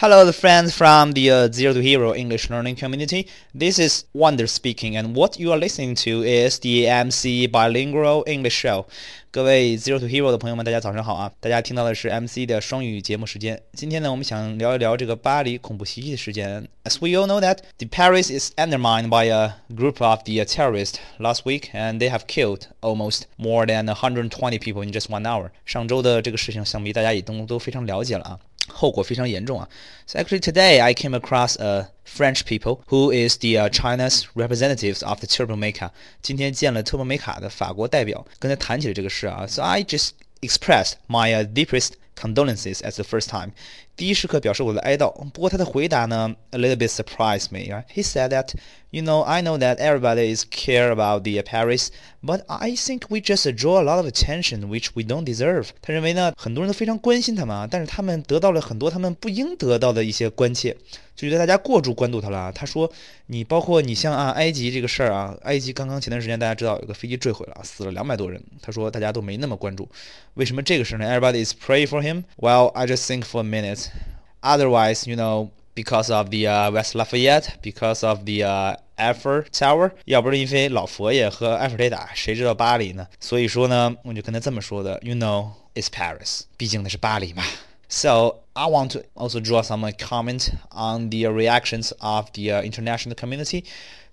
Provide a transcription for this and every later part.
Hello, the friends from the uh, Zero to Hero English learning community. This is Wonder speaking, and what you are listening to is the MC Bilingual English Show. 各位 Zero to Hero 的朋友们，大家早上好啊！大家听到的是 MC 的双语节目时间。今天呢，我们想聊一聊这个巴黎恐怖袭击的事件。As we all know that the Paris is undermined by a group of the terrorists last week, and they have killed almost more than 120 people in just one hour. 上周的这个事情，想必大家也都都非常了解了啊。 后果非常严重啊。So actually today I came across a French people who is the uh, China's representatives of the Turbo Meca。今天见了特波梅卡的法国代表，跟他谈起了这个事啊。So I just expressed my uh, deepest condolences as the first time。第一时刻表示我的哀悼。不过他的回答呢，a little bit surprised me. He said that, you know, I know that everybody is care about the Paris, but I think we just draw a lot of attention which we don't deserve. 他认为呢，很多人都非常关心他们啊，但是他们得到了很多他们不应得到的一些关切，就觉得大家过度关注他了。他说，你包括你像啊，埃及这个事儿啊，埃及刚刚前段时间大家知道有个飞机坠毁了，死了两百多人。他说大家都没那么关注，为什么这个事呢？Everybody is pray for him. Well, I just think for a minute. Otherwise, you know, because of the uh, West Lafayette, because of the uh, Eiffel Tower，要不是因为老佛爷和埃菲尔铁塔，谁知道巴黎呢？所以说呢，我就跟他这么说的，You know, it's Paris，毕竟那是巴黎嘛。So I want to also draw some comment on the reactions of the uh, international community.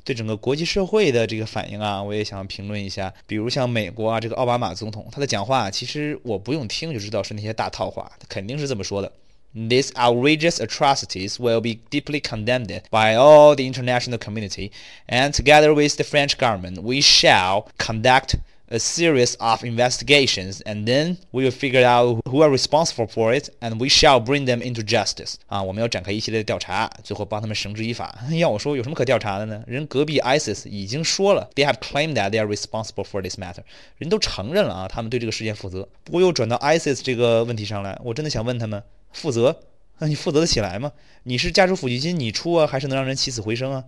对整个国际社会的这个反应啊，我也想评论一下。比如像美国啊，这个奥巴马总统，他的讲话其实我不用听就知道是那些大套话，他肯定是这么说的。these outrageous atrocities will be deeply condemned by all the international community, and together with the French government, we shall conduct a series of investigations, and then we will figure out who are responsible for it, and we shall bring them into justice. 啊，我们要展开一系列的调查，最后帮他们绳之以法。要我说，有什么可调查的呢？人隔壁 ISIS 已经说了，they have claimed that they are responsible for this matter，人都承认了啊，他们对这个事件负责。不过又转到 ISIS 这个问题上来，我真的想问他们。负责，那你负责得起来吗？你是家属抚恤金你出啊，还是能让人起死回生啊？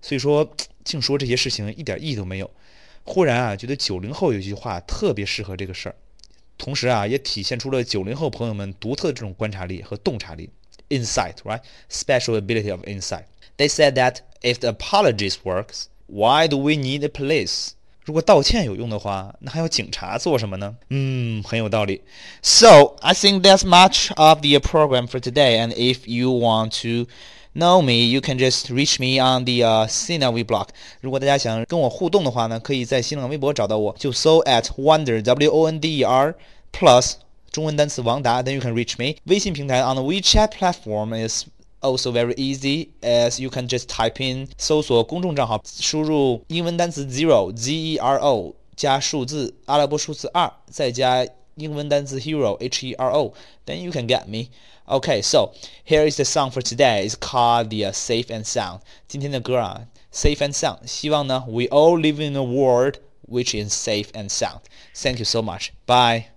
所以说，净说这些事情一点意义都没有。忽然啊，觉得九零后有句话特别适合这个事儿，同时啊，也体现出了九零后朋友们独特的这种观察力和洞察力，insight，right？Special ability of insight. They said that if the apologies works, why do we need a police? 如果道歉有用的话，那还要警察做什么呢？嗯，很有道理。So I think that's much of the program for today. And if you want to know me, you can just reach me on the uh, Sina We blog. 如果大家想跟我互动的话呢，可以在新浪微博找到我，就搜 at wonder w o n d e r plus 中文单词王达，then you can reach me. 微信平台 on the WeChat platform is also very easy as you can just type in 搜索公众账号，输入英文单词 zero z e r o 加数字阿拉伯数字二，再加 英文单词 hero h e r o, then you can get me. Okay, so here is the song for today. It's called the uh, Safe and Sound. 今天的歌啊，Safe and Sound. 希望呢，we all live in a world which is safe and sound. Thank you so much. Bye.